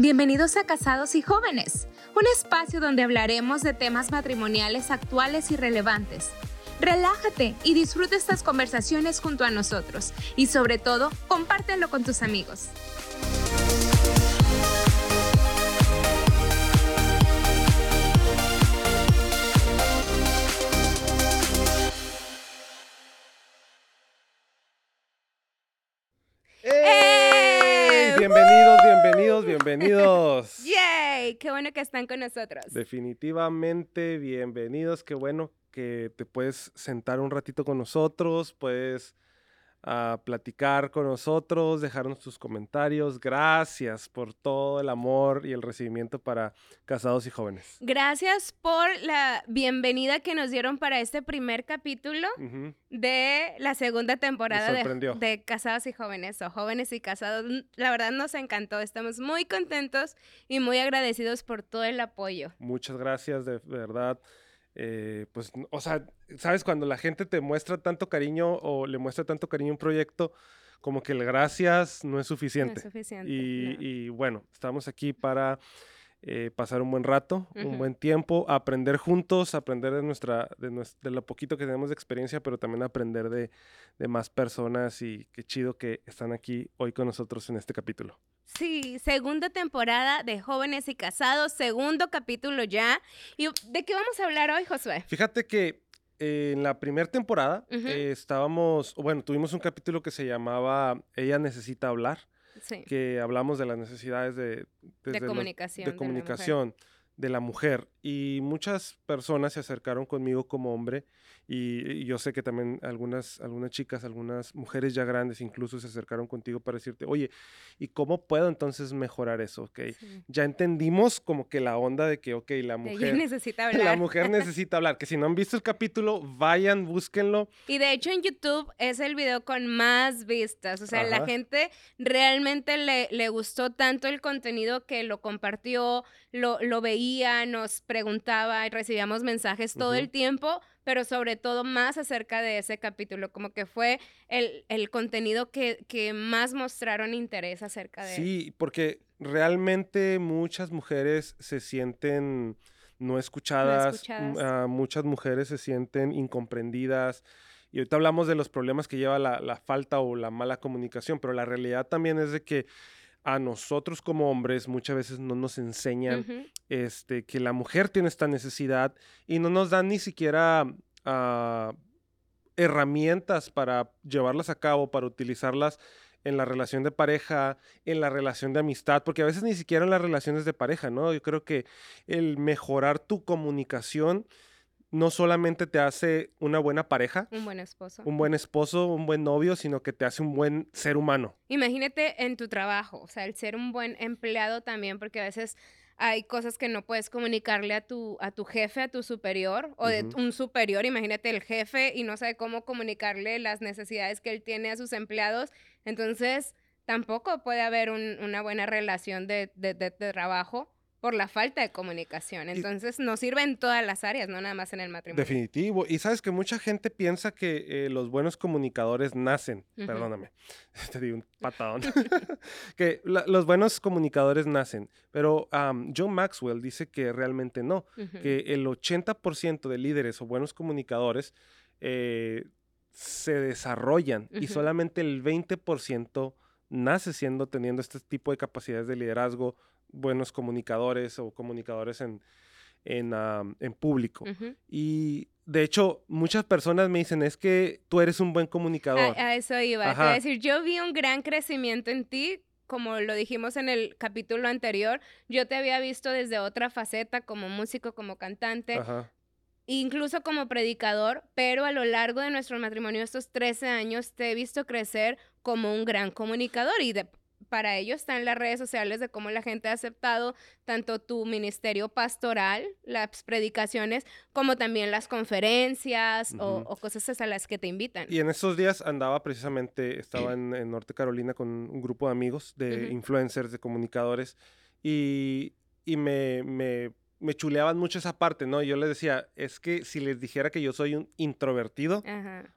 Bienvenidos a Casados y Jóvenes, un espacio donde hablaremos de temas matrimoniales actuales y relevantes. Relájate y disfruta estas conversaciones junto a nosotros y sobre todo, compártelo con tus amigos. Qué bueno que están con nosotros. Definitivamente bienvenidos. Qué bueno que te puedes sentar un ratito con nosotros, puedes a platicar con nosotros, dejarnos tus comentarios. Gracias por todo el amor y el recibimiento para casados y jóvenes. Gracias por la bienvenida que nos dieron para este primer capítulo de la segunda temporada de, de, Casados y Jóvenes o Jóvenes y Casados. La verdad nos encantó, estamos muy contentos y muy agradecidos por todo el apoyo. Muchas gracias, de verdad. Eh, pues, o sea, sabes, cuando la gente te muestra tanto cariño o le muestra tanto cariño a un proyecto, como que el gracias no es suficiente. No es suficiente. Y, bueno, estamos aquí para eh, pasar un buen rato, un buen tiempo, aprender juntos, aprender de, nuestra, de, lo poquito que tenemos de experiencia, pero también aprender de, de más personas y qué chido que están aquí hoy con nosotros en este capítulo. Sí, segunda temporada de Jóvenes y Casados, segundo capítulo ya. ¿Y de qué vamos a hablar hoy, Josué? Fíjate que eh, en la primera temporada eh, estábamos, bueno, tuvimos un capítulo que se llamaba Ella necesita hablar, sí. que hablamos de las necesidades de, de comunicación. de comunicación de la mujer y muchas personas se acercaron conmigo como hombre y, yo sé que también algunas, algunas chicas, algunas mujeres ya grandes incluso se acercaron contigo para decirte, oye, ¿y cómo puedo entonces mejorar eso? Okay? Ya entendimos como que la onda de que, ok, la mujer necesita hablar. La mujer necesita hablar, que si no han visto el capítulo, vayan, búsquenlo. Y de hecho en YouTube es el video con más vistas, o sea, la gente realmente le, le gustó tanto el contenido que lo compartió, lo, lo veía, nos preguntaba y recibíamos mensajes todo el tiempo, pero sobre todo más acerca de ese capítulo, como que fue el, el contenido que, que, más mostraron interés acerca de Sí, porque realmente muchas mujeres se sienten no escuchadas, ah, muchas mujeres se sienten incomprendidas. Y ahorita hablamos de los problemas que lleva la, la falta o la mala comunicación, pero la realidad también es de que a nosotros como hombres muchas veces no nos enseñan este, que la mujer tiene esta necesidad y no nos dan ni siquiera ah, herramientas para llevarlas a cabo, para utilizarlas en la relación de pareja, en la relación de amistad, porque a veces ni siquiera en las relaciones de pareja, ¿no? Yo creo que el mejorar tu comunicación no solamente te hace una buena pareja, un buen esposo, un buen esposo, un buen novio, sino que te hace un buen ser humano. Imagínate en tu trabajo, o sea, el ser un buen empleado también, porque a veces hay cosas que no puedes comunicarle a tu, a tu jefe, a tu superior, o de un superior, imagínate el jefe y no sabe cómo comunicarle las necesidades que él tiene a sus empleados, entonces tampoco puede haber una buena relación de, de, de trabajo por la falta de comunicación. Entonces, nos sirve en todas las áreas, no nada más en el matrimonio. Definitivo. Y sabes que mucha gente piensa que eh, los buenos comunicadores nacen, perdóname, te di un patadón, que los buenos comunicadores nacen, pero John Maxwell dice que realmente no, que el 80% de líderes o buenos comunicadores eh, se desarrollan y solamente el 20% nace siendo teniendo este tipo de capacidades de liderazgo, buenos comunicadores o comunicadores en, en, en público. Y de hecho, muchas personas me dicen, es que tú eres un buen comunicador. A, eso iba. a decir, yo vi un gran crecimiento en ti. Como lo dijimos en el capítulo anterior, yo te había visto desde otra faceta, como músico, como cantante, incluso como predicador, pero a lo largo de nuestro matrimonio, estos 13 años, te he visto crecer como un gran comunicador y de, para ello están las redes sociales de cómo la gente ha aceptado tanto tu ministerio pastoral, las predicaciones, como también las conferencias o, cosas a las que te invitan. Y en esos días andaba precisamente, estaba en, Norte Carolina con un grupo de amigos, de influencers, de comunicadores, y, me, me, chuleaban mucho esa parte, ¿no? Yo les decía, es que si les dijera que yo soy un introvertido,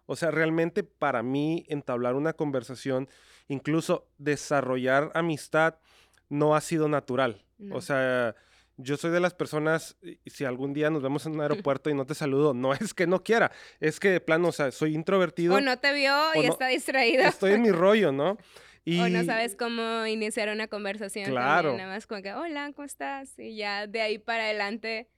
o sea, realmente para mí entablar una conversación incluso desarrollar amistad no ha sido natural. O sea, yo soy de las personas, si algún día nos vemos en un aeropuerto y no te saludo, no es que no quiera, es que de plano, o sea, soy introvertido. O no te vio y está distraído. Estoy en mi rollo, ¿no? Y... O no sabes cómo iniciar una conversación. Claro. nada más como que, hola, ¿cómo estás? Y ya de ahí para adelante,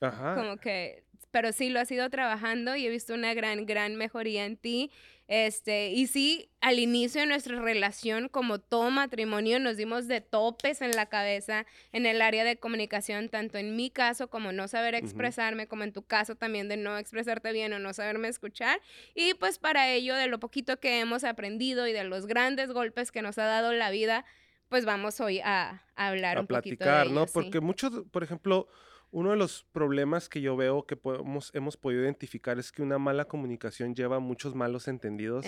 Ajá. como que pero sí lo has ido trabajando y he visto una gran, gran mejoría en ti. Este, y sí, al inicio de nuestra relación, como todo matrimonio, nos dimos de topes en la cabeza en el área de comunicación, tanto en mi caso como no saber expresarme, como en tu caso también de no expresarte bien o no saberme escuchar. Y pues para ello, de lo poquito que hemos aprendido y de los grandes golpes que nos ha dado la vida, pues vamos hoy a, hablar un poquito de ello, ¿no? Porque muchos, por ejemplo, uno de los problemas que yo veo que podemos, hemos podido identificar es que una mala comunicación lleva muchos malos entendidos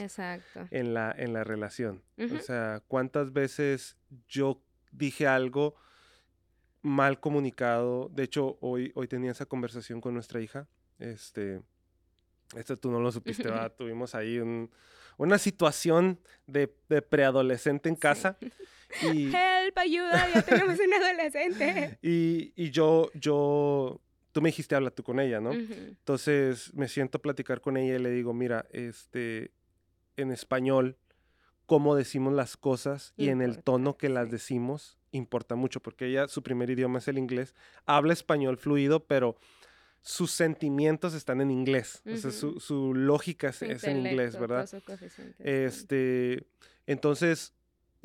En, la, en la relación. O sea, ¿cuántas veces yo dije algo mal comunicado? De hecho, hoy, hoy tenía esa conversación con nuestra hija. Este, esto tú no lo supiste, Tuvimos ahí una situación de, preadolescente en casa. Y, Help, ayuda, ya tenemos un adolescente. Y, y, yo, yo, tú me dijiste, habla tú con ella, ¿no? Entonces me siento a platicar con ella y le digo, mira, este, en español, cómo decimos las cosas y en el tono que las decimos importa mucho, porque ella, su primer idioma es el inglés, habla español fluido, pero sus sentimientos están en inglés, o sea, su, su lógica es, es en inglés, ¿verdad? Este, entonces,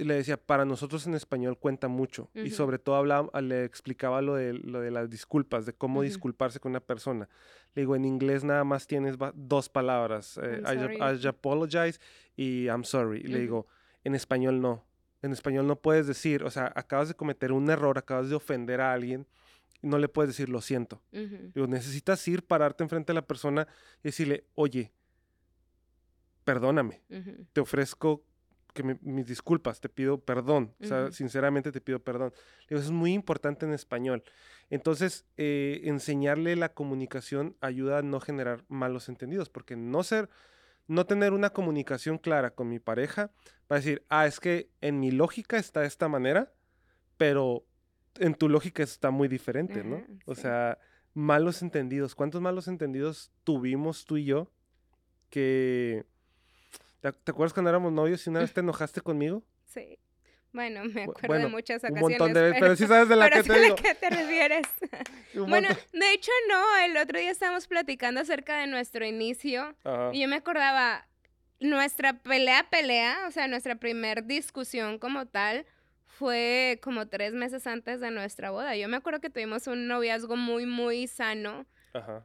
le decía, para nosotros en español cuenta mucho. Y sobre todo hablaba, le explicaba lo de, lo de las disculpas, de cómo disculparse con una persona. Le digo, en inglés nada más tienes dos palabras, eh, I, apologize y I'm sorry. Y le digo, en español no. En español no puedes decir, o sea, acabas de cometer un error, acabas de ofender a alguien, y no le puedes decir, lo siento. Digo, necesitas ir, pararte enfrente de la persona y decirle, oye, perdóname, te ofrezco que mis disculpas, te pido perdón, o sea, sinceramente te pido perdón. Digo, eso es muy importante en español. Entonces, eh, enseñarle la comunicación ayuda a no generar malos entendidos, porque no ser, no tener una comunicación clara con mi pareja, va a decir, ah, es que en mi lógica está de esta manera, pero en tu lógica está muy diferente, ¿no? O sea, malos entendidos. ¿Cuántos malos entendidos tuvimos tú y yo que ¿Te, acuerdas cuando éramos novios y una vez te enojaste conmigo? Sí. Bueno, me acuerdo de muchas ocasiones. Un montón de veces, pero, sí sabes de la que te digo. qué te refieres. bueno, de hecho no, el otro día estábamos platicando acerca de nuestro inicio y yo me acordaba, nuestra pelea, pelea, o sea, nuestra primer discusión como tal fue como tres meses antes de nuestra boda. Yo me acuerdo que tuvimos un noviazgo muy, muy sano,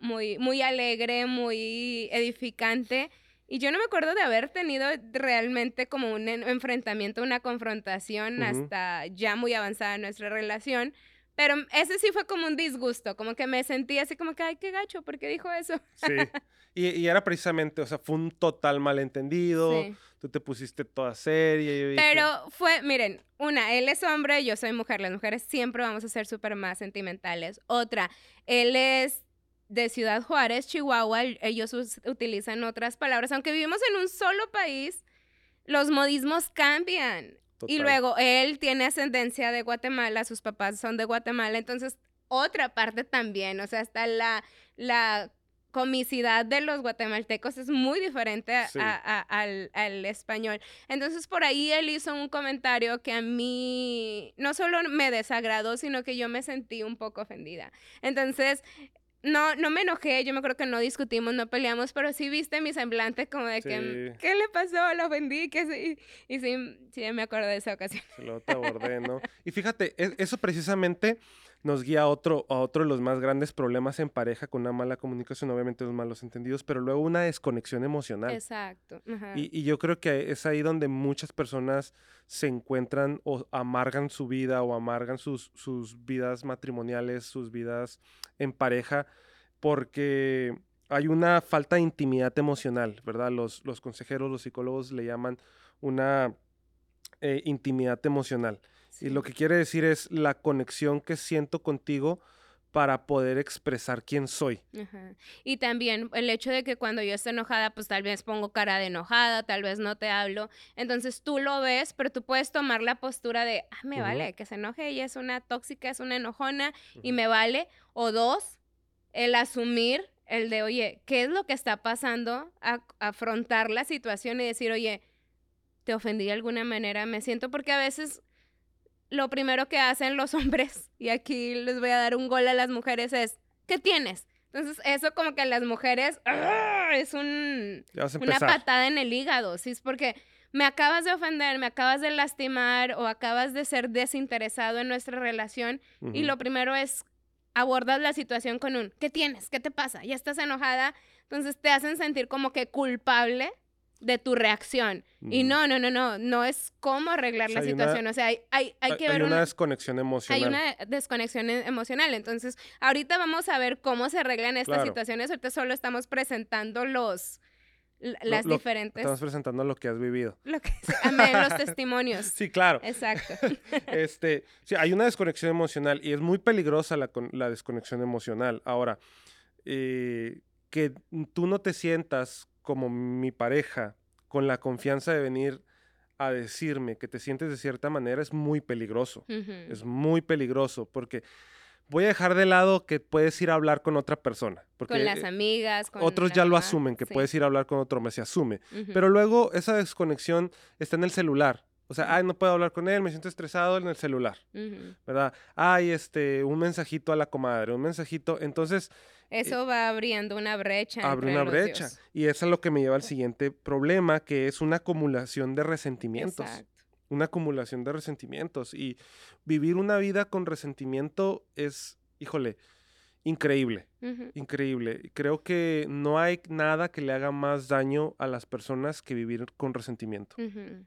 muy, muy alegre, muy edificante. Y yo no me acuerdo de haber tenido realmente como un enfrentamiento, una confrontación hasta ya muy avanzada nuestra relación. Pero ese sí fue como un disgusto, como que me sentí así como que, ay, qué gacho, ¿por qué dijo eso? Sí, y, y era precisamente, o sea, fue un total malentendido, tú te pusiste toda seria. Pero fue, miren, una, él es hombre, yo soy mujer, las mujeres siempre vamos a ser súper más sentimentales. Otra, él es de Ciudad Juárez, Chihuahua, ellos utilizan otras palabras. Aunque vivimos en un solo país, los modismos cambian. Y luego él tiene ascendencia de Guatemala, sus papás son de Guatemala, entonces otra parte también, o sea, hasta la, la comicidad de los guatemaltecos es muy diferente al, al, español. Entonces por ahí él hizo un comentario que a mí no solo me desagradó, sino que yo me sentí un poco ofendida. Entonces no, no me enojé, yo me creo que no discutimos, no peleamos, pero sí viste mi semblante como de que, ¿qué le pasó? Lo ofendí, que sí, y sí, sí me acuerdo de esa ocasión. Se lo te abordé, ¿no? y fíjate, e, eso precisamente nos guía a otro, a otro de los más grandes problemas en pareja con una mala comunicación, obviamente los malos entendidos, pero luego una desconexión emocional. Exacto. Y, y, yo creo que es ahí donde muchas personas se encuentran o amargan su vida o amargan sus, sus vidas matrimoniales, sus vidas en pareja, porque hay una falta de intimidad emocional, ¿verdad? Los, los consejeros, los psicólogos le llaman una eh, intimidad emocional. Y lo que quiere decir es la conexión que siento contigo para poder expresar quién soy. Y también el hecho de que cuando yo estoy enojada, pues tal vez pongo cara de enojada, tal vez no te hablo. Entonces tú lo ves, pero tú puedes tomar la postura de, ah, me vale, que se enoje, ella es una tóxica, es una enojona y me vale. O dos, el asumir el de, oye, ¿qué es lo que está pasando? afrontar la situación y decir, oye, te ofendí de alguna manera, me siento porque a veces lo primero que hacen los hombres, y aquí les voy a dar un gol a las mujeres, es, ¿qué tienes? Entonces, eso como que a las mujeres ¡ah! es un, una patada en el hígado, ¿sí? Es porque me acabas de ofender, me acabas de lastimar o acabas de ser desinteresado en nuestra relación y lo primero es abordar la situación con un, ¿qué tienes? ¿Qué te pasa? ¿Ya estás enojada? Entonces te hacen sentir como que culpable de tu reacción. Y no, no, no, no, no es cómo arreglar la situación. o sea, hay, hay, hay que ver una, desconexión emocional. Hay una desconexión e, emocional. Entonces, ahorita vamos a ver cómo se arreglan estas situaciones. Ahorita solo estamos presentando los las diferentes. Estamos presentando lo que has vivido. Lo que, amén, los testimonios. Sí, claro. Exacto. este, sí, hay una desconexión emocional y es muy peligrosa la, la desconexión emocional. Ahora, eh, que tú no te sientas como mi pareja con la confianza de venir a decirme que te sientes de cierta manera es muy peligroso. Es muy peligroso porque voy a dejar de lado que puedes ir a hablar con otra persona. Porque con las amigas. Con otros ya lo asumen, que puedes ir a hablar con otro hombre, se asume. Pero luego esa desconexión está en el celular. O sea, ay, no puedo hablar con él, me siento estresado en el celular, ¿verdad? Ay, este, un mensajito a la comadre, un mensajito. Entonces, eso va abriendo una brecha. Abre una brecha. Y eso es lo que me lleva al siguiente problema, que es una acumulación de resentimientos. Una acumulación de resentimientos. Y vivir una vida con resentimiento es, híjole, increíble, increíble. Creo que no hay nada que le haga más daño a las personas que vivir con resentimiento.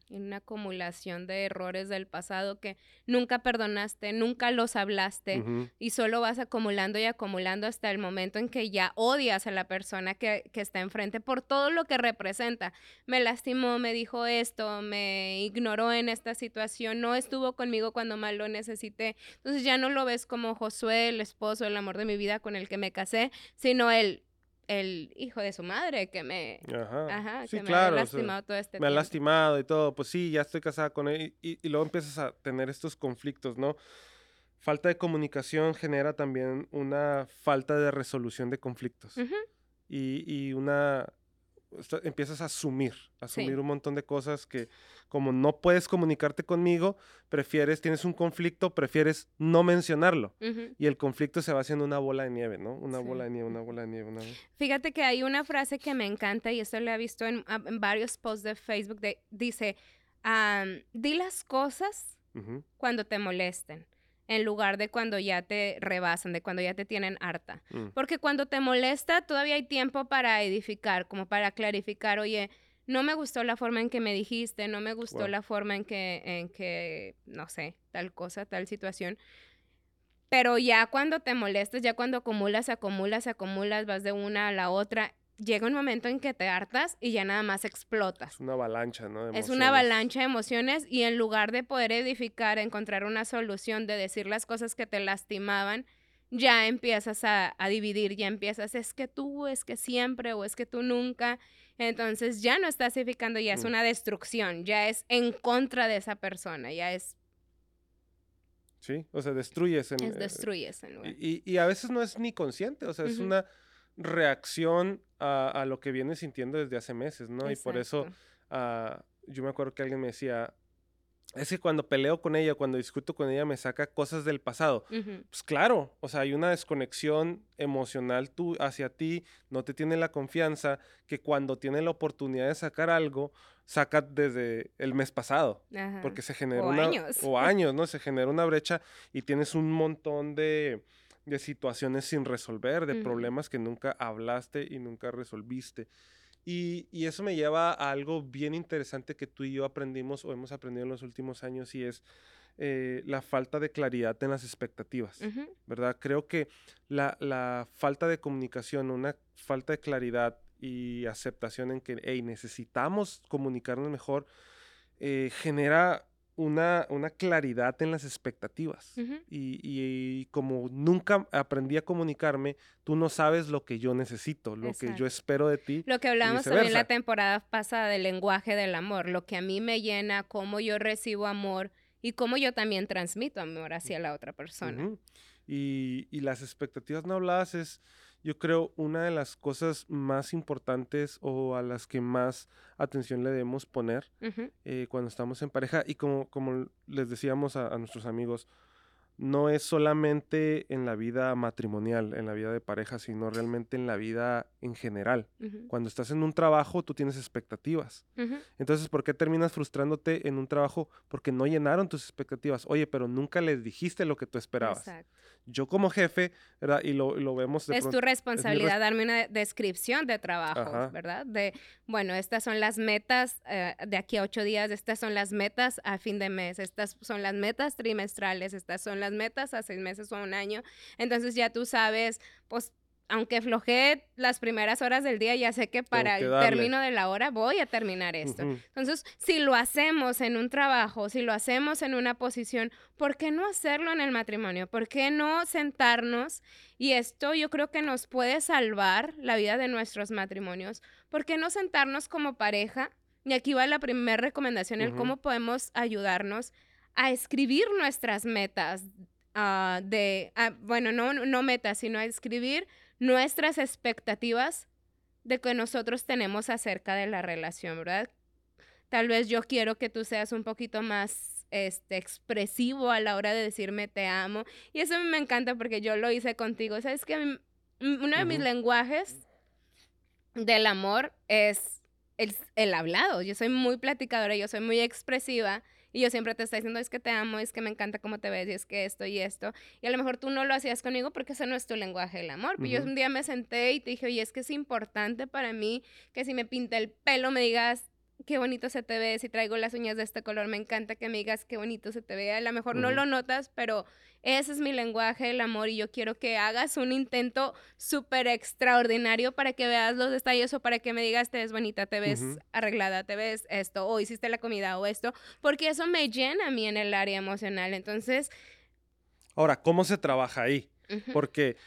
Una acumulación de errores del pasado que nunca perdonaste, nunca los hablaste y solo vas acumulando y acumulando hasta el momento en que ya odias a la persona que, que está enfrente por todo lo que representa. Me lastimó, me dijo esto, me ignoró en esta situación, no estuvo conmigo cuando más lo necesité. Entonces ya no lo ves como Josué, el esposo, el amor de mi vida con el que me casé, sino el, el hijo de su madre que me, ajá. que me ha lastimado todo este Me ha lastimado y todo, pues sí, ya estoy casada con él y, luego empiezas a tener estos conflictos, ¿no? Falta de comunicación genera también una falta de resolución de conflictos y, y, una empiezas a asumir, asumir un montón de cosas que como no puedes comunicarte conmigo, prefieres, tienes un conflicto, prefieres no mencionarlo. Y el conflicto se va haciendo una bola de nieve, ¿no? Una bola de nieve, una bola de nieve. Una... Fíjate que hay una frase que me encanta y esto lo he visto en, varios posts de Facebook, de, dice, di las cosas cuando te molesten en lugar de cuando ya te rebasan, de cuando ya te tienen harta. Mm. Porque cuando te molesta, todavía hay tiempo para edificar, como para clarificar, oye, no me gustó la forma en que me dijiste, no me gustó la forma en que, en que, no sé, tal cosa, tal situación. Pero ya cuando te molestas, ya cuando acumulas, acumulas, acumulas, vas de una a la otra, llega un momento en que te hartas y ya nada más explotas. Es una avalancha, ¿no? es una avalancha de emociones y en lugar de poder edificar, encontrar una solución, de decir las cosas que te lastimaban, ya empiezas a, dividir, ya empiezas, es que tú, es que siempre o es que tú nunca. Entonces ya no estás edificando, ya es mm. una destrucción, ya es en contra de esa persona, ya es... Sí, o sea, destruyes. En, es destruyes. En, y, y, a veces no es ni consciente, o sea, es una reacción a, lo que viene sintiendo desde hace meses, ¿no? Y por eso ah, yo me acuerdo que alguien me decía, es que cuando peleo con ella, cuando discuto con ella, me saca cosas del pasado. Pues claro, o sea, hay una desconexión emocional tú hacia ti, no te tiene la confianza que cuando tiene la oportunidad de sacar algo, saca desde el mes pasado. Porque se genera o años. O años, ¿no? Se genera una brecha y tienes un montón de de situaciones sin resolver, de problemas que nunca hablaste y nunca resolviste. Y, eso me lleva a algo bien interesante que tú y yo aprendimos o hemos aprendido en los últimos años y es eh, la falta de claridad en las expectativas, ¿verdad? Creo que la, falta de comunicación, una falta de claridad y aceptación en que necesitamos comunicarnos mejor, eh, genera una, una claridad en las expectativas. y, como nunca aprendí a comunicarme, tú no sabes lo que yo necesito, lo que yo espero de ti. Lo que hablábamos también la temporada pasada del lenguaje del amor, lo que a mí me llena, cómo yo recibo amor y cómo yo también transmito amor hacia la otra persona. y, y las expectativas no habladas es yo creo, una de las cosas más importantes o a las que más atención le debemos poner eh, cuando estamos en pareja y como, como les decíamos a, nuestros amigos, no es solamente en la vida matrimonial, en la vida de pareja, sino realmente en la vida en general. Cuando estás en un trabajo, tú tienes expectativas. Entonces, ¿por qué terminas frustrándote en un trabajo? Porque no llenaron tus expectativas. Oye, pero nunca les dijiste lo que tú esperabas. Exacto yo como jefe, ¿verdad? Y lo, lo vemos de Es tu responsabilidad darme una descripción de trabajo, ¿verdad? De, bueno, estas son las metas eh, de aquí a ocho días, estas son las metas a fin de mes, estas son las metas trimestrales, estas son las metas a seis meses o a un año. Entonces ya tú sabes, pues aunque flojé las primeras horas del día, ya sé que para el término de la hora voy a terminar esto. Entonces, si lo hacemos en un trabajo, si lo hacemos en una posición, ¿por qué no hacerlo en el matrimonio? ¿Por qué no sentarnos? Y esto yo creo que nos puede salvar la vida de nuestros matrimonios. ¿Por qué no sentarnos como pareja? Y aquí va la primera recomendación, el cómo podemos ayudarnos a escribir nuestras metas. Ah, de, ah, bueno, no, no metas, sino a escribir nuestras expectativas de que nosotros tenemos acerca de la relación, ¿verdad? Tal vez yo quiero que tú seas un poquito más este, expresivo a la hora de decirme te amo. Y eso me encanta porque yo lo hice contigo. ¿Sabes que Uno de mis lenguajes del amor es el, el hablado. Yo soy muy platicadora, yo soy muy expresiva. Y yo siempre te estoy diciendo, es que te amo, es que me encanta cómo te ves, y es que esto y esto. Y a lo mejor tú no lo hacías conmigo porque ese no es tu lenguaje del amor. Pero yo un día me senté y te dije, oye, es que es importante para mí que si me pinta el pelo me digas, qué bonito se te ve, si traigo las uñas de este color, me encanta que me digas qué bonito se te ve. A lo mejor no lo notas, pero ese es mi lenguaje del amor y yo quiero que hagas un intento súper extraordinario para que veas los detalles o para que me digas, te ves bonita, te ves arreglada, te ves esto, o hiciste la comida o esto, porque eso me llena a mí en el área emocional. Entonces... Ahora, ¿cómo se trabaja ahí? Porque...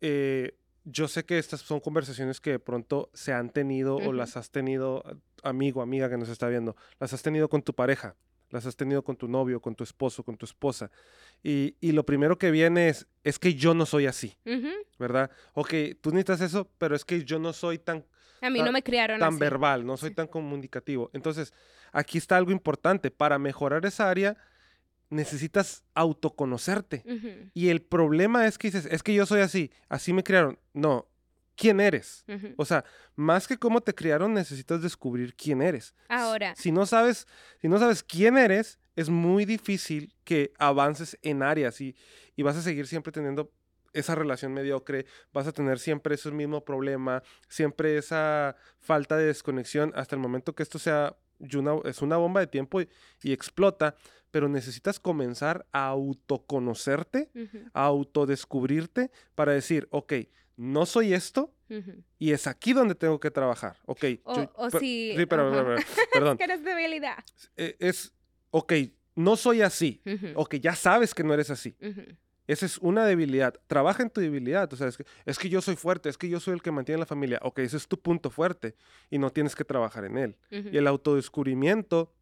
Eh, yo sé que estas son conversaciones que de pronto se han tenido o las has tenido, amigo, amiga que nos está viendo, las has tenido con tu pareja, las has tenido con tu novio, con tu esposo, con tu esposa. Y, lo primero que viene es, es que yo no soy así, ¿verdad? Ok, tú necesitas eso, pero es que yo no soy tan... A mí no me criaron Tan verbal, no soy tan comunicativo. Entonces, aquí está algo importante. Para mejorar esa área, necesitas autoconocerte. Y el problema es que dices, es que yo soy así, así me criaron. No, ¿quién eres? O sea, más que cómo te criaron, necesitas descubrir quién eres. Ahora. Si no sabes, si no sabes quién eres, es muy difícil que avances en áreas y, y vas a seguir siempre teniendo esa relación mediocre, vas a tener siempre ese mismo problema, siempre esa falta de desconexión hasta el momento que esto sea es una bomba de tiempo y, explota, pero necesitas comenzar a autoconocerte, a autodescubrirte para decir, ok, no soy esto y es aquí donde tengo que trabajar. Ok. O, si... Sí, pero, perdón. que eres debilidad. E, es, ok, no soy así. Ok, ya sabes que no eres así. Esa es una debilidad. Trabaja en tu debilidad. O sea, es que, es que yo soy fuerte, es que yo soy el que mantiene la familia. Ok, ese es tu punto fuerte y no tienes que trabajar en él. Y el autodescubrimiento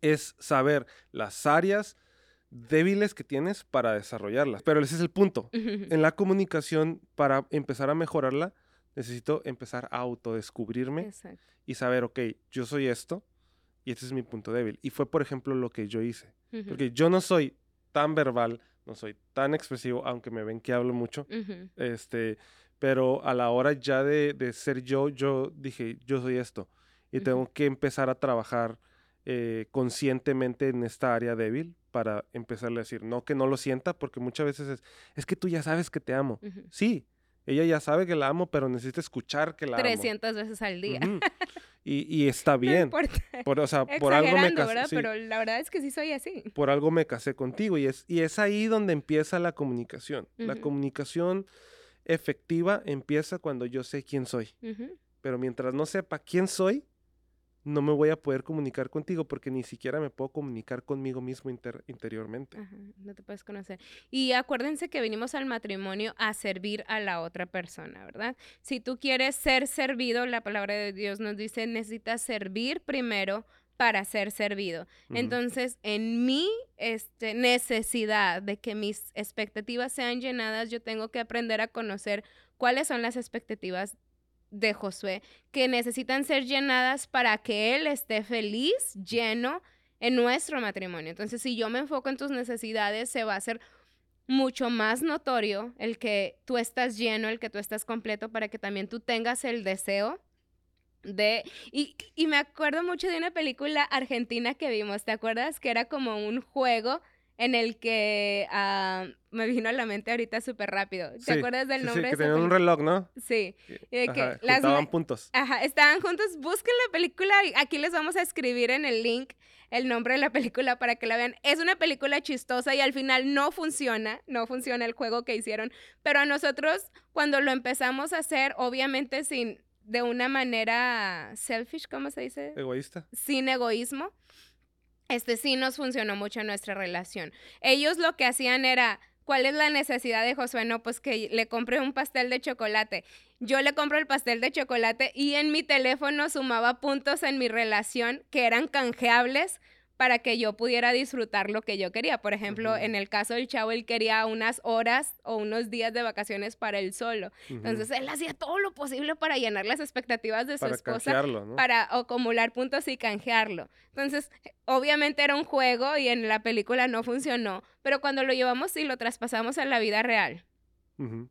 es saber las áreas débiles que tienes para desarrollarlas. Pero ese es el punto. En la comunicación, para empezar a mejorarla, necesito empezar a autodescubrirme y saber, ok, yo soy esto y este es mi punto débil. Y fue, por ejemplo, lo que yo hice. Porque yo no soy tan verbal, no soy tan expresivo, aunque me ven que hablo mucho. Este, pero a la hora ya de, de, ser yo, yo dije, yo soy esto. Y tengo que empezar a trabajar eh, conscientemente en esta área débil para empezarle a decir, no que no lo sienta, porque muchas veces es, es que tú ya sabes que te amo. Sí, ella ya sabe que la amo, pero necesita escuchar que la 300 veces al día. y, y, está bien. Por, o sea, por algo me casé. Pero la verdad es que sí soy así. Por algo me casé contigo y es, y es ahí donde empieza la comunicación. La comunicación efectiva empieza cuando yo sé quién soy. Pero mientras no sepa quién soy, no me voy a poder comunicar contigo porque ni siquiera me puedo comunicar conmigo mismo interiormente. no te puedes conocer. Y acuérdense que venimos al matrimonio a servir a la otra persona, ¿verdad? Si tú quieres ser servido, la palabra de Dios nos dice, necesitas servir primero para ser servido. Entonces, en mi este, necesidad de que mis expectativas sean llenadas, yo tengo que aprender a conocer cuáles son las expectativas de Josué que necesitan ser llenadas para que él esté feliz, lleno en nuestro matrimonio. Entonces, si yo me enfoco en tus necesidades, se va a hacer mucho más notorio el que tú estás lleno, el que tú estás completo, para que también tú tengas el deseo de... Y, y me acuerdo mucho de una película argentina que vimos, ¿te acuerdas? Que era como un juego en el que ah, me vino a la mente ahorita súper rápido. ¿Te acuerdas del nombre? Sí, que tenían un reloj, ¿no? Sí. que estaban puntos. Ajá, estaban juntos. Busquen la película y aquí les vamos a escribir en el link el nombre de la película para que la vean. Es una película chistosa y al final no funciona, no funciona el juego que hicieron, pero a nosotros cuando lo empezamos a hacer, obviamente sin de una manera selfish, ¿cómo se dice? Egoísta. Sin egoísmo este sí nos funcionó mucho en nuestra relación. Ellos lo que hacían era, ¿cuál es la necesidad de Josué? No, pues que le compre un pastel de chocolate. Yo le compro el pastel de chocolate y en mi teléfono sumaba puntos en mi relación que eran canjeables para que yo pudiera disfrutar lo que yo quería. Por ejemplo, en el caso del chavo, él quería unas horas o unos días de vacaciones para él solo. Entonces, él hacía todo lo posible para llenar las expectativas de su esposa, para acumular puntos y canjearlo. Entonces, obviamente era un juego y en la película no funcionó, pero cuando lo llevamos y lo traspasamos a la vida real,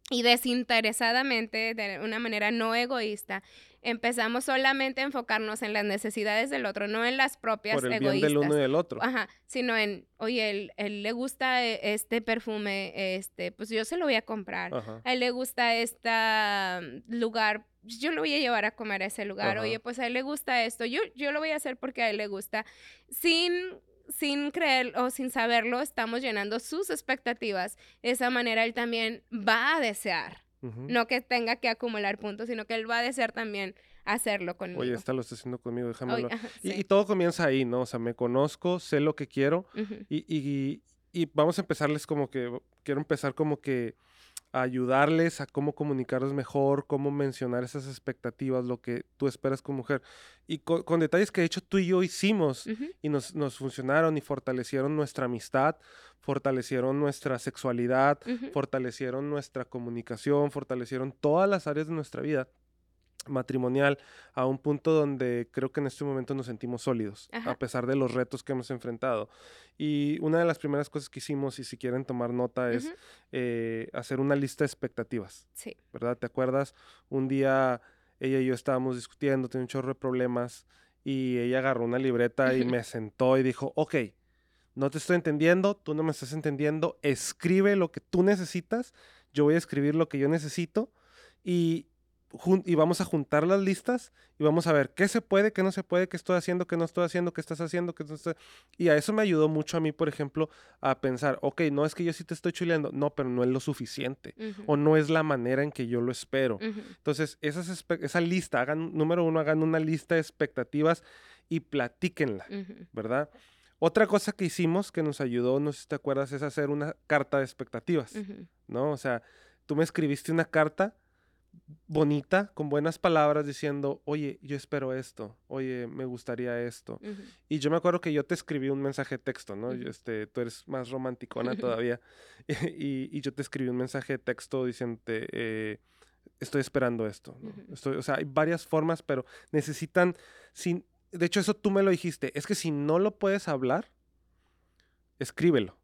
y desinteresadamente, de una manera no egoísta, empezamos solamente a enfocarnos en las necesidades del otro, no en las propias Por el egoístas. Bien del uno y del otro. Ajá, sino en, oye, él, él, le gusta e, este perfume, este, pues yo se lo voy a comprar. A él le gusta este lugar, yo lo voy a llevar a comer a ese lugar. Oye, pues a él le gusta esto, yo, yo lo voy a hacer porque a él le gusta, sin sin creer o sin saberlo, estamos llenando sus expectativas. De esa manera él también va a desear. No que tenga que acumular puntos, sino que él va a desear también hacerlo conmigo. Oye, esta lo está haciendo conmigo, déjamelo. y, todo comienza ahí, ¿no? O sea, me conozco, sé lo que quiero y, y, y, vamos a empezarles como que, quiero empezar como que ayudarles a cómo comunicarlos mejor, cómo mencionar esas expectativas, lo que tú esperas como mujer. Y con, detalles que de hecho tú y yo hicimos y nos, nos, funcionaron y fortalecieron nuestra amistad, fortalecieron nuestra sexualidad, fortalecieron nuestra comunicación, fortalecieron todas las áreas de nuestra vida matrimonial a un punto donde creo que en este momento nos sentimos sólidos, a pesar de los retos que hemos enfrentado. Y una de las primeras cosas que hicimos, y si quieren tomar nota, es eh, hacer una lista de expectativas. Sí. ¿Verdad? ¿Te acuerdas? Un día ella y yo estábamos discutiendo, tenía un chorro de problemas, y ella agarró una libreta y me sentó y dijo, ok, no te estoy entendiendo, tú no me estás entendiendo, escribe lo que tú necesitas, yo voy a escribir lo que yo necesito, y y vamos a juntar las listas y vamos a ver qué se puede, qué no se puede, qué estoy haciendo, qué no estoy haciendo, qué estás haciendo, qué no. Y a eso me ayudó mucho a mí, por ejemplo, a pensar, ok, no es que yo sí te estoy chuleando, no, pero no es lo suficiente o no es la manera en que yo lo espero. Entonces, esas esa lista, hagan, número uno, hagan una lista de expectativas y platíquenla, ¿verdad? Otra cosa que hicimos que nos ayudó, no sé si te acuerdas, es hacer una carta de expectativas, ¿no? O sea, tú me escribiste una carta bonita, con buenas palabras, diciendo, oye, yo espero esto, oye, me gustaría esto. Y yo me acuerdo que yo te escribí un mensaje de texto, ¿no? este, tú eres más romanticona todavía. y, yo te escribí un mensaje de texto diciéndote, eh, estoy esperando esto. estoy, o sea, hay varias formas, pero necesitan, sin, de hecho eso tú me lo dijiste, es que si no lo puedes hablar, escríbelo,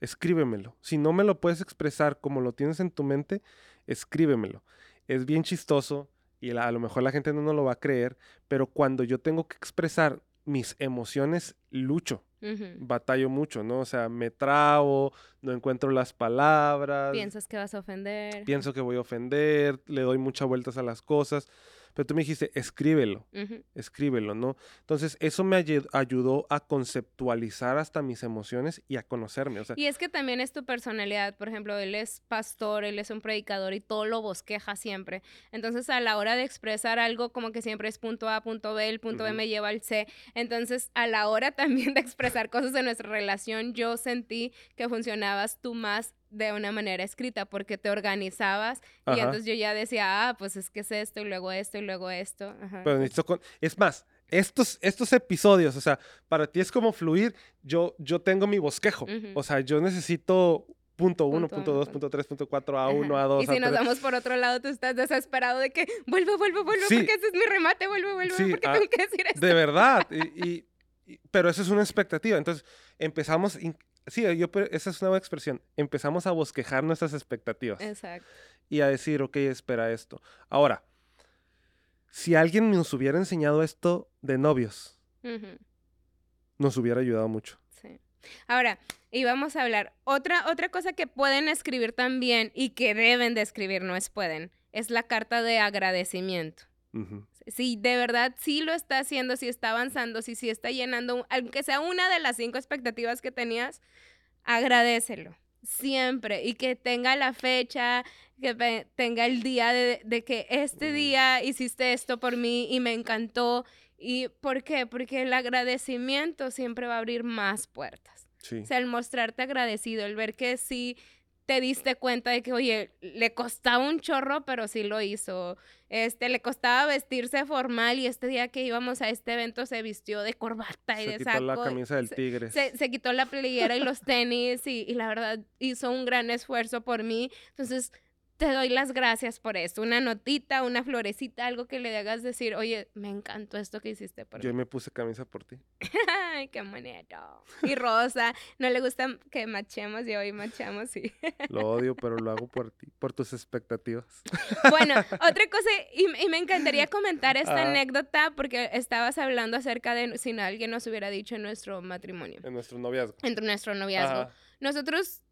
escríbemelo. Si no me lo puedes expresar como lo tienes en tu mente, escríbemelo es bien chistoso y a lo mejor la gente no nos lo va a creer, pero cuando yo tengo que expresar mis emociones, lucho. Batallo mucho, ¿no? O sea, me trabo, no encuentro las palabras. Piensas que vas a ofender. Pienso que voy a ofender, le doy muchas vueltas a las cosas. Pero tú me dijiste, escríbelo, escríbelo, ¿no? Entonces, eso me ayudó a conceptualizar hasta mis emociones y a conocerme. O sea, y es que también es tu personalidad, por ejemplo, él es pastor, él es un predicador y todo lo bosqueja siempre. Entonces, a la hora de expresar algo, como que siempre es punto A, punto B, el punto B me lleva al C. Entonces, a la hora también de expresar cosas de nuestra relación, yo sentí que funcionabas tú más de una manera escrita porque te organizabas y entonces yo ya decía, ah, pues es que es esto y luego esto y luego esto. Pero con... Es más, estos, estos episodios, o sea, para ti es como fluir, yo, yo tengo mi bosquejo, o sea, yo necesito punto uno, punto dos, punto tres, punto cuatro, a uno, a dos, Y si nos vamos por otro lado, tú estás desesperado de que vuelvo, vuelvo, vuelvo, porque ese es mi remate, vuelvo, vuelvo, porque ah, tengo que decir esto. De verdad, y, pero eso es una expectativa. Entonces, empezamos, sí, yo, esa es una buena expresión. Empezamos a bosquejar nuestras expectativas. Exacto. Y a decir, ok, espera esto. Ahora, si alguien nos hubiera enseñado esto de novios, nos hubiera ayudado mucho. Sí. Ahora, y vamos a hablar. Otra, otra cosa que pueden escribir también y que deben de escribir, no es pueden, es la carta de agradecimiento. Si de verdad sí lo está haciendo, si está avanzando, si sí está llenando, aunque sea una de las cinco expectativas que tenías, agradecelo siempre y que tenga la fecha, que tenga el día de, de, que este día hiciste esto por mí y me encantó. ¿Y por qué? Porque el agradecimiento siempre va a abrir más puertas. O sea, el mostrarte agradecido, el ver que sí te diste cuenta de que, oye, le costaba un chorro, pero sí lo hizo. Este, le costaba vestirse formal y este día que íbamos a este evento se vistió de corbata y de saco. Se quitó la camisa del tigre. Se, quitó la playera y los tenis y, y la verdad hizo un gran esfuerzo por mí. Entonces, te doy las gracias por eso. Una notita, una florecita, algo que le hagas decir, oye, me encantó esto que hiciste por Yo me puse camisa por ti. Ay, qué bonito. Y Rosa, no le gusta que machemos y hoy machamos, sí. Lo odio, pero lo hago por ti, por tus expectativas. Bueno, otra cosa, y, me encantaría comentar esta ah. anécdota porque estabas hablando acerca de si alguien nos hubiera dicho en nuestro matrimonio. En nuestro noviazgo. En nuestro noviazgo. Nosotros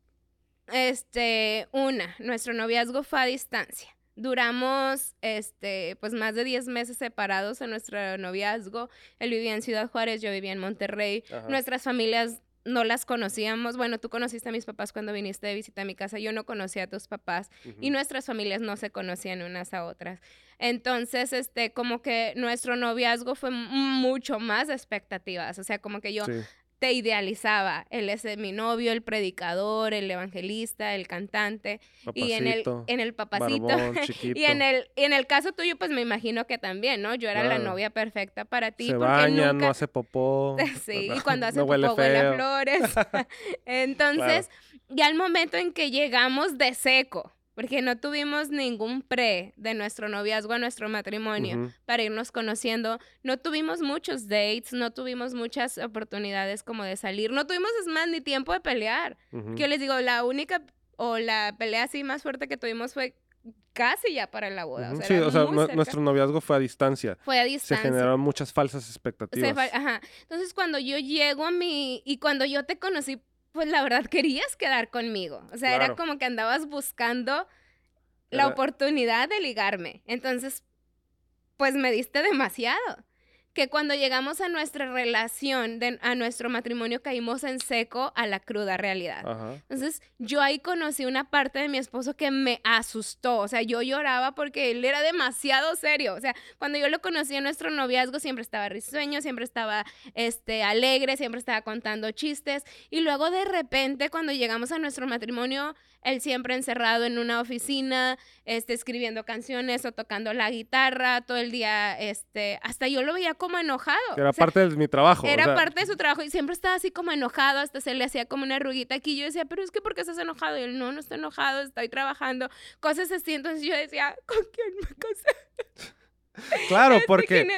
este, una, nuestro noviazgo fue a distancia. Duramos, este, pues más de 10 meses separados en nuestro noviazgo. Él vivía en Ciudad Juárez, yo vivía en Monterrey. Nuestras familias no las conocíamos. Bueno, tú conociste a mis papás cuando viniste de visita a mi casa. Yo no conocía a tus papás y nuestras familias no se conocían unas a otras. Entonces, este, como que nuestro noviazgo fue mucho más de expectativas. O sea, como que yo te idealizaba. Él es mi novio, el predicador, el evangelista, el cantante. y en el, en el papacito. y en el, en el caso tuyo, pues me imagino que también, ¿no? Yo era la novia perfecta para ti. Se baña, no hace popó. sí, y cuando hace popó huele flores. Entonces, ya el momento en que llegamos de seco porque no tuvimos ningún pre de nuestro noviazgo a nuestro matrimonio para irnos conociendo. No tuvimos muchos dates, no tuvimos muchas oportunidades como de salir, no tuvimos es más ni tiempo de pelear. Yo les digo, la única o la pelea así más fuerte que tuvimos fue casi ya para la boda. sí, o sea, nuestro noviazgo fue a distancia. Fue a distancia. Se generaron muchas falsas expectativas. ajá. Entonces, cuando yo llego a mi... Y cuando yo te conocí pues la verdad querías quedar conmigo. O sea, era como que andabas buscando la oportunidad de ligarme. Entonces, pues me diste demasiado que cuando llegamos a nuestra relación, a nuestro matrimonio, caímos en seco a la cruda realidad. Entonces, yo ahí conocí una parte de mi esposo que me asustó. O sea, yo lloraba porque él era demasiado serio. O sea, cuando yo lo conocí en nuestro noviazgo, siempre estaba risueño, siempre estaba este, alegre, siempre estaba contando chistes. Y luego de repente, cuando llegamos a nuestro matrimonio, él siempre encerrado en una oficina, este, escribiendo canciones o tocando la guitarra todo el día, este, hasta yo lo veía como enojado. Era parte de mi trabajo. Era parte de su trabajo y siempre estaba así como enojado, hasta se le hacía como una arruguita aquí. Yo decía, pero es que ¿por qué estás enojado? Y él, no, no estoy enojado, estoy trabajando, cosas así. Entonces yo decía, ¿con quién me casé? Claro, porque,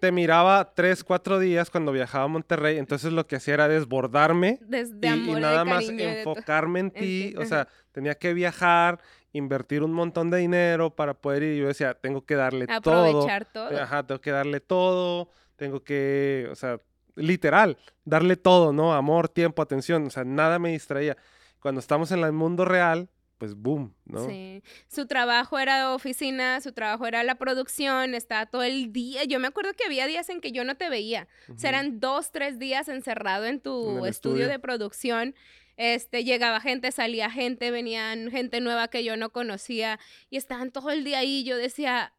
te miraba tres, cuatro días cuando viajaba a Monterrey, entonces lo que hacía era desbordarme y, nada más enfocarme en ti, o sea, tenía que viajar, invertir un montón de dinero para poder ir, yo decía, tengo que darle Aprovechar todo. todo. Ajá, tengo que darle todo, tengo que, o sea, literal, darle todo, ¿no? Amor, tiempo, atención, o sea, nada me distraía. Cuando estamos en el mundo real, pues boom, ¿no? Sí. Su trabajo era oficina, su trabajo era la producción, estaba todo el día. Yo me acuerdo que había días en que yo no te veía. O sea, eran dos, tres días encerrado en tu estudio. de producción. Este, llegaba gente, salía gente, venían gente nueva que yo no conocía y estaban todo el día ahí. Yo decía,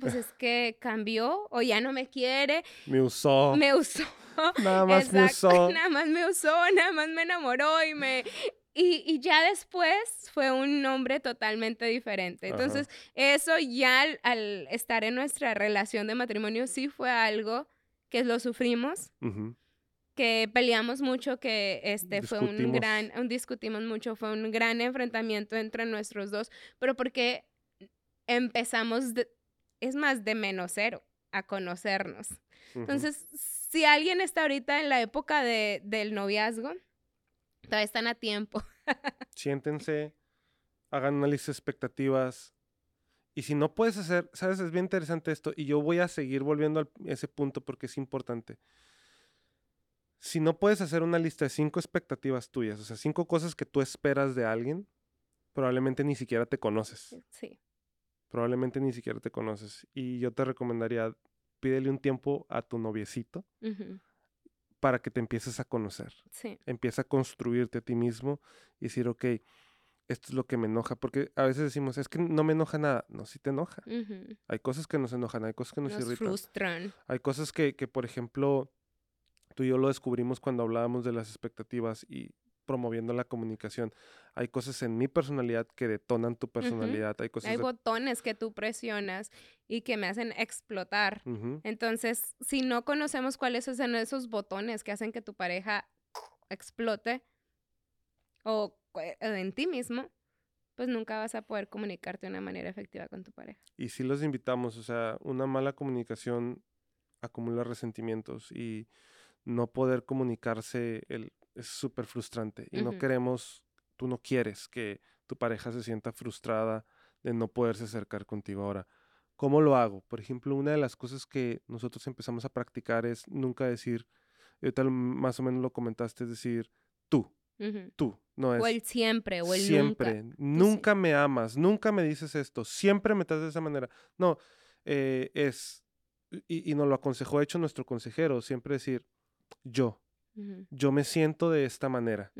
pues es que cambió o ya no me quiere. Me usó. Me usó. Nada más me usó. Nada más me usó, nada más me enamoró y me, y, ya después fue un nombre totalmente diferente. Entonces, eso ya al, estar en nuestra relación de matrimonio sí fue algo que lo sufrimos, que peleamos mucho, que este fue un gran, un, discutimos mucho, fue un gran enfrentamiento entre nuestros dos, pero porque empezamos, es más, de menos cero a conocernos. Entonces, si alguien está ahorita en la época de, del noviazgo, Todavía están a tiempo. Siéntense, hagan una lista de expectativas. Y si no puedes hacer, sabes, es bien interesante esto, y yo voy a seguir volviendo a ese punto porque es importante. Si no puedes hacer una lista de cinco expectativas tuyas, o sea, cinco cosas que tú esperas de alguien, probablemente ni siquiera te conoces. Sí. Probablemente ni siquiera te conoces. Y yo te recomendaría, pídele un tiempo a tu noviecito para que te empieces a conocer. Sí. Empieza a construirte a ti mismo y decir, ok, esto es lo que me enoja, porque a veces decimos, es que no me enoja nada. No, sí te enoja. Hay cosas que nos enojan, hay cosas que nos, nos frustran. Hay cosas que, que, por ejemplo, tú y yo lo descubrimos cuando hablábamos de las expectativas y promoviendo la comunicación. Hay cosas en mi personalidad que detonan tu personalidad. Hay cosas. Hay botones que tú presionas y que me hacen explotar. Entonces, si no conocemos cuáles son esos botones que hacen que tu pareja explote o en ti mismo, pues nunca vas a poder comunicarte de una manera efectiva con tu pareja. Y si los invitamos, o sea, una mala comunicación acumula resentimientos y no poder comunicarse el es súper frustrante y no queremos, tú no quieres que tu pareja se sienta frustrada de no poderse acercar contigo ahora. ¿Cómo lo hago? Por ejemplo, una de las cosas que nosotros empezamos a practicar es nunca decir, yo tal más o menos lo comentaste, es decir, tú, tú, no es. O el siempre, o el siempre. Nunca, nunca me amas, nunca me dices esto, siempre me tratas de esa manera. No, eh, es, y, y nos lo aconsejó, de hecho, nuestro consejero, siempre decir, yo, yo me siento de esta manera.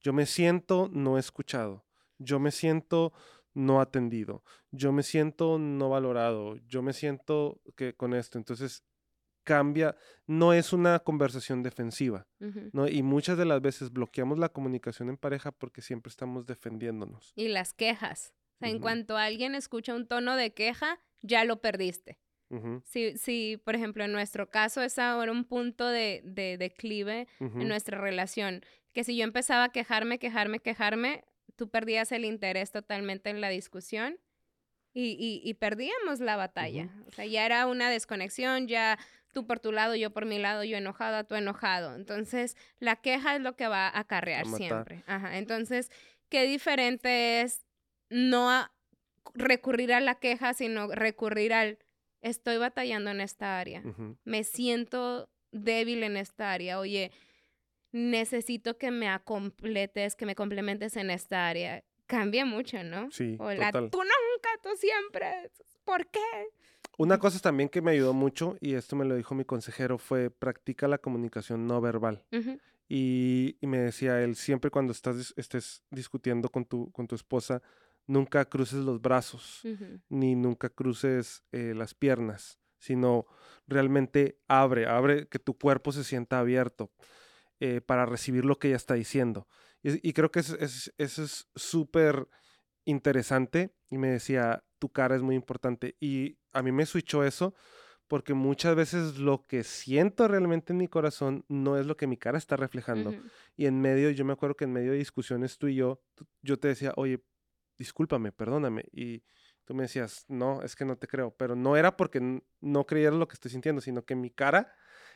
Yo me siento no escuchado. Yo me siento no atendido. Yo me siento no valorado. Yo me siento que con esto. Entonces cambia, no es una conversación defensiva, ¿no? Y muchas de las veces bloqueamos la comunicación en pareja porque siempre estamos defendiéndonos. Y las quejas. en cuanto alguien escucha un tono de queja, ya lo perdiste si, por ejemplo, en nuestro caso es ahora un punto de, declive en nuestra relación, que si yo empezaba a quejarme, quejarme, quejarme, tú perdías el interés totalmente en la discusión y, perdíamos la batalla. O sea, ya era una desconexión, ya tú por tu lado, yo por mi lado, yo enojada, tú enojado. Entonces, la queja es lo que va a acarrear siempre. Ajá. Entonces, qué diferente es no recurrir a la queja, sino recurrir al estoy batallando en esta área, me siento débil en esta área, oye, necesito que me completes, que me complementes en esta área. Cambia mucho, ¿no? Sí. O la, tú nunca, tú siempre. ¿Por qué? Una cosa también que me ayudó mucho, y esto me lo dijo mi consejero, fue practica la comunicación no verbal. y, y, me decía él, siempre cuando estás, estés discutiendo con tu, con tu esposa, nunca cruces los brazos, ni nunca cruces eh, las piernas, sino realmente abre, abre que tu cuerpo se sienta abierto eh, para recibir lo que ella está diciendo. Y, creo que eso es súper interesante. Y me decía, tu cara es muy importante. Y a mí me switchó eso porque muchas veces lo que siento realmente en mi corazón no es lo que mi cara está reflejando. Y en medio, yo me acuerdo que en medio de discusiones tú y yo, yo te decía, oye, discúlpame, perdóname. Y tú me decías, no, es que no te creo. Pero no era porque no creyeras lo que estoy sintiendo, sino que mi cara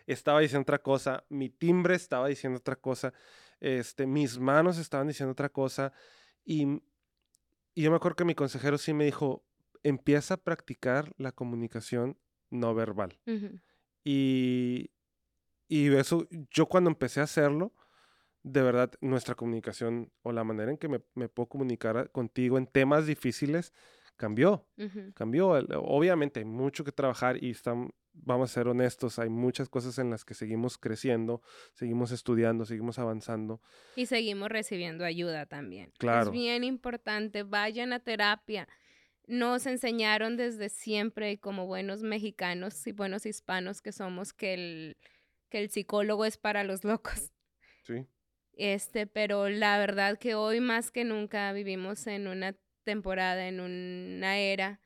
estaba diciendo otra cosa, mi timbre estaba diciendo otra cosa, este, mis manos estaban diciendo otra cosa. Y, yo me acuerdo que mi consejero sí me dijo, empieza a practicar la comunicación no verbal. y, y eso, yo cuando empecé a hacerlo, de verdad nuestra comunicación o la manera en que me, puedo comunicar contigo en temas difíciles cambió, cambió. Obviamente hay mucho que trabajar y están, vamos a ser honestos, hay muchas cosas en las que seguimos creciendo, seguimos estudiando, seguimos avanzando. Y seguimos recibiendo ayuda también. Claro. Es bien importante, vayan a terapia. Nos enseñaron desde siempre, como buenos mexicanos y buenos hispanos que somos, que el, que el psicólogo es para los locos. Sí. Este, pero la verdad que hoy más que nunca vivimos en una temporada, en una era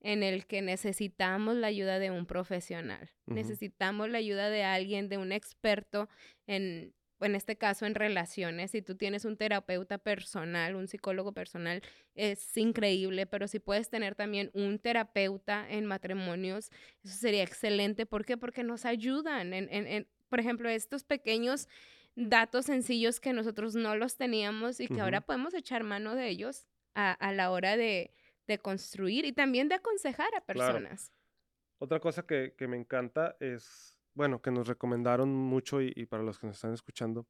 en el que necesitamos la ayuda de un profesional. Necesitamos la ayuda de alguien, de un experto en, en este caso, en relaciones. Si tú tienes un terapeuta personal, un psicólogo personal, es increíble, pero si puedes tener también un terapeuta en matrimonios, eso sería excelente. ¿Por qué? Porque nos ayudan en, en, en por ejemplo, estos pequeños datos sencillos que nosotros no los teníamos y que ahora podemos echar mano de ellos a, la hora de, construir y también de aconsejar a personas. Otra cosa que, me encanta es, bueno, que nos recomendaron mucho y, para los que nos están escuchando,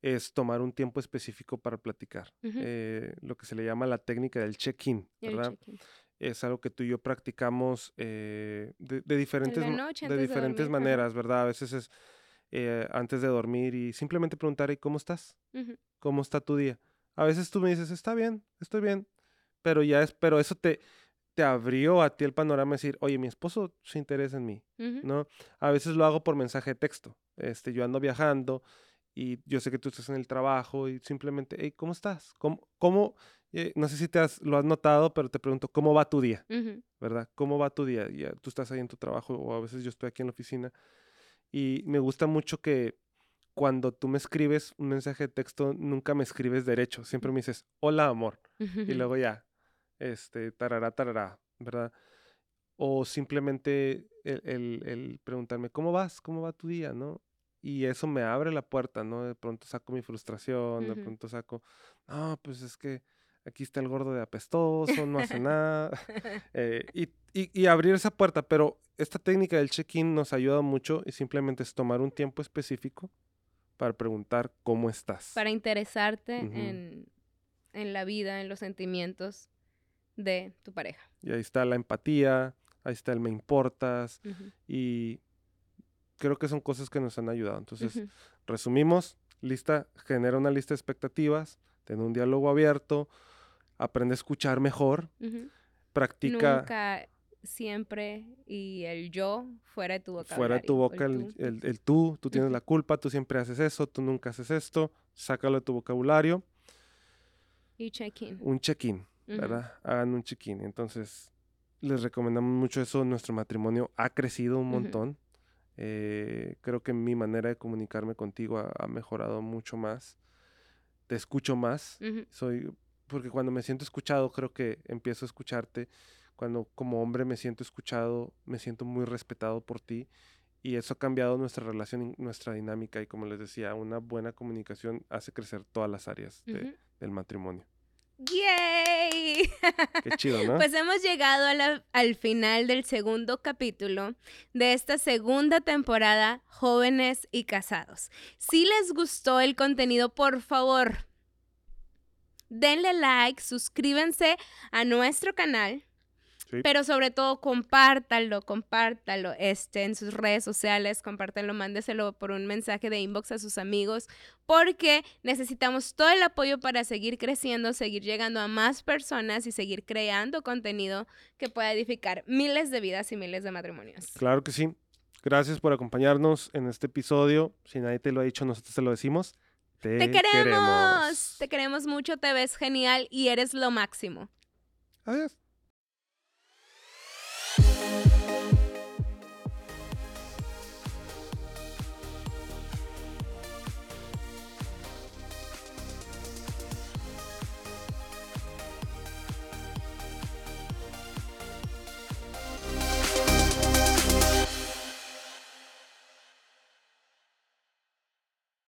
es tomar un tiempo específico para platicar. Eh, lo que se le llama la técnica del check-in, ¿verdad? es algo que tú y yo practicamos eh, de, diferentes, de diferentes maneras, ¿verdad? A veces es eh, antes de dormir y simplemente preguntar, ¿y cómo estás? ¿Cómo está tu día? A veces tú me dices, está bien, estoy bien, pero ya es, pero eso te, te abrió a ti el panorama de decir, oye, mi esposo se interesa en mí, ¿no? A veces lo hago por mensaje de texto. Este, yo ando viajando y yo sé que tú estás en el trabajo y simplemente, hey, ¿cómo estás? ¿Cómo, cómo eh, no sé si te has, lo has notado, pero te pregunto, ¿cómo va tu día? ¿Verdad? ¿Cómo va tu día? Ya, tú estás ahí en tu trabajo o a veces yo estoy aquí en la oficina y me gusta mucho que cuando tú me escribes un mensaje de texto, nunca me escribes derecho. Siempre me dices, hola, amor. Y luego ya, este, tarará, tarará, ¿verdad? O simplemente el, preguntarme, ¿cómo vas? ¿Cómo va tu día? ¿No? Y eso me abre la puerta, ¿no? De pronto saco mi frustración, de pronto saco, no, pues es que aquí está el gordo de apestoso, no hace nada. Eh, y, y, abrir esa puerta, pero esta técnica del check-in nos ayuda mucho y simplemente es tomar un tiempo específico para preguntar cómo estás. Para interesarte en, en, la vida, en los sentimientos de tu pareja. Y ahí está la empatía, ahí está el me importas y creo que son cosas que nos han ayudado. Entonces, resumimos, lista, genera una lista de expectativas, ten un diálogo abierto, aprende a escuchar mejor, practica... Nunca, siempre, y el yo fuera de tu boca. Fuera de tu boca el, tú. tú, tienes la culpa, tú siempre haces eso, tú nunca haces esto, sácalo de tu vocabulario. Y check-in. Un check-in, ¿verdad? Hagan un check-in. Entonces, les recomendamos mucho eso. Nuestro matrimonio ha crecido un montón. Eh, creo que mi manera de comunicarme contigo ha, mejorado mucho más. Te escucho más. Soy porque cuando me siento escuchado, creo que empiezo a escucharte. Cuando como hombre me siento escuchado, me siento muy respetado por ti. Y eso ha cambiado nuestra relación, nuestra dinámica. Y como les decía, una buena comunicación hace crecer todas las áreas del matrimonio. ¡Yay! Qué chido, ¿no? Pues hemos llegado al final del segundo capítulo de esta segunda temporada, Jóvenes y Casados. Si les gustó el contenido, por favor, denle like, suscríbanse a nuestro canal. Pero sobre todo compártanlo, compártanlo este, en sus redes sociales, compártanlo, mándeselo por un mensaje de inbox a sus amigos, porque necesitamos todo el apoyo para seguir creciendo, seguir llegando a más personas y seguir creando contenido que pueda edificar miles de vidas y miles de matrimonios. Claro que sí. Gracias por acompañarnos en este episodio. Si nadie te lo ha dicho, nosotros te lo decimos. Te, queremos. Te queremos mucho, te ves genial y eres lo máximo. Adiós.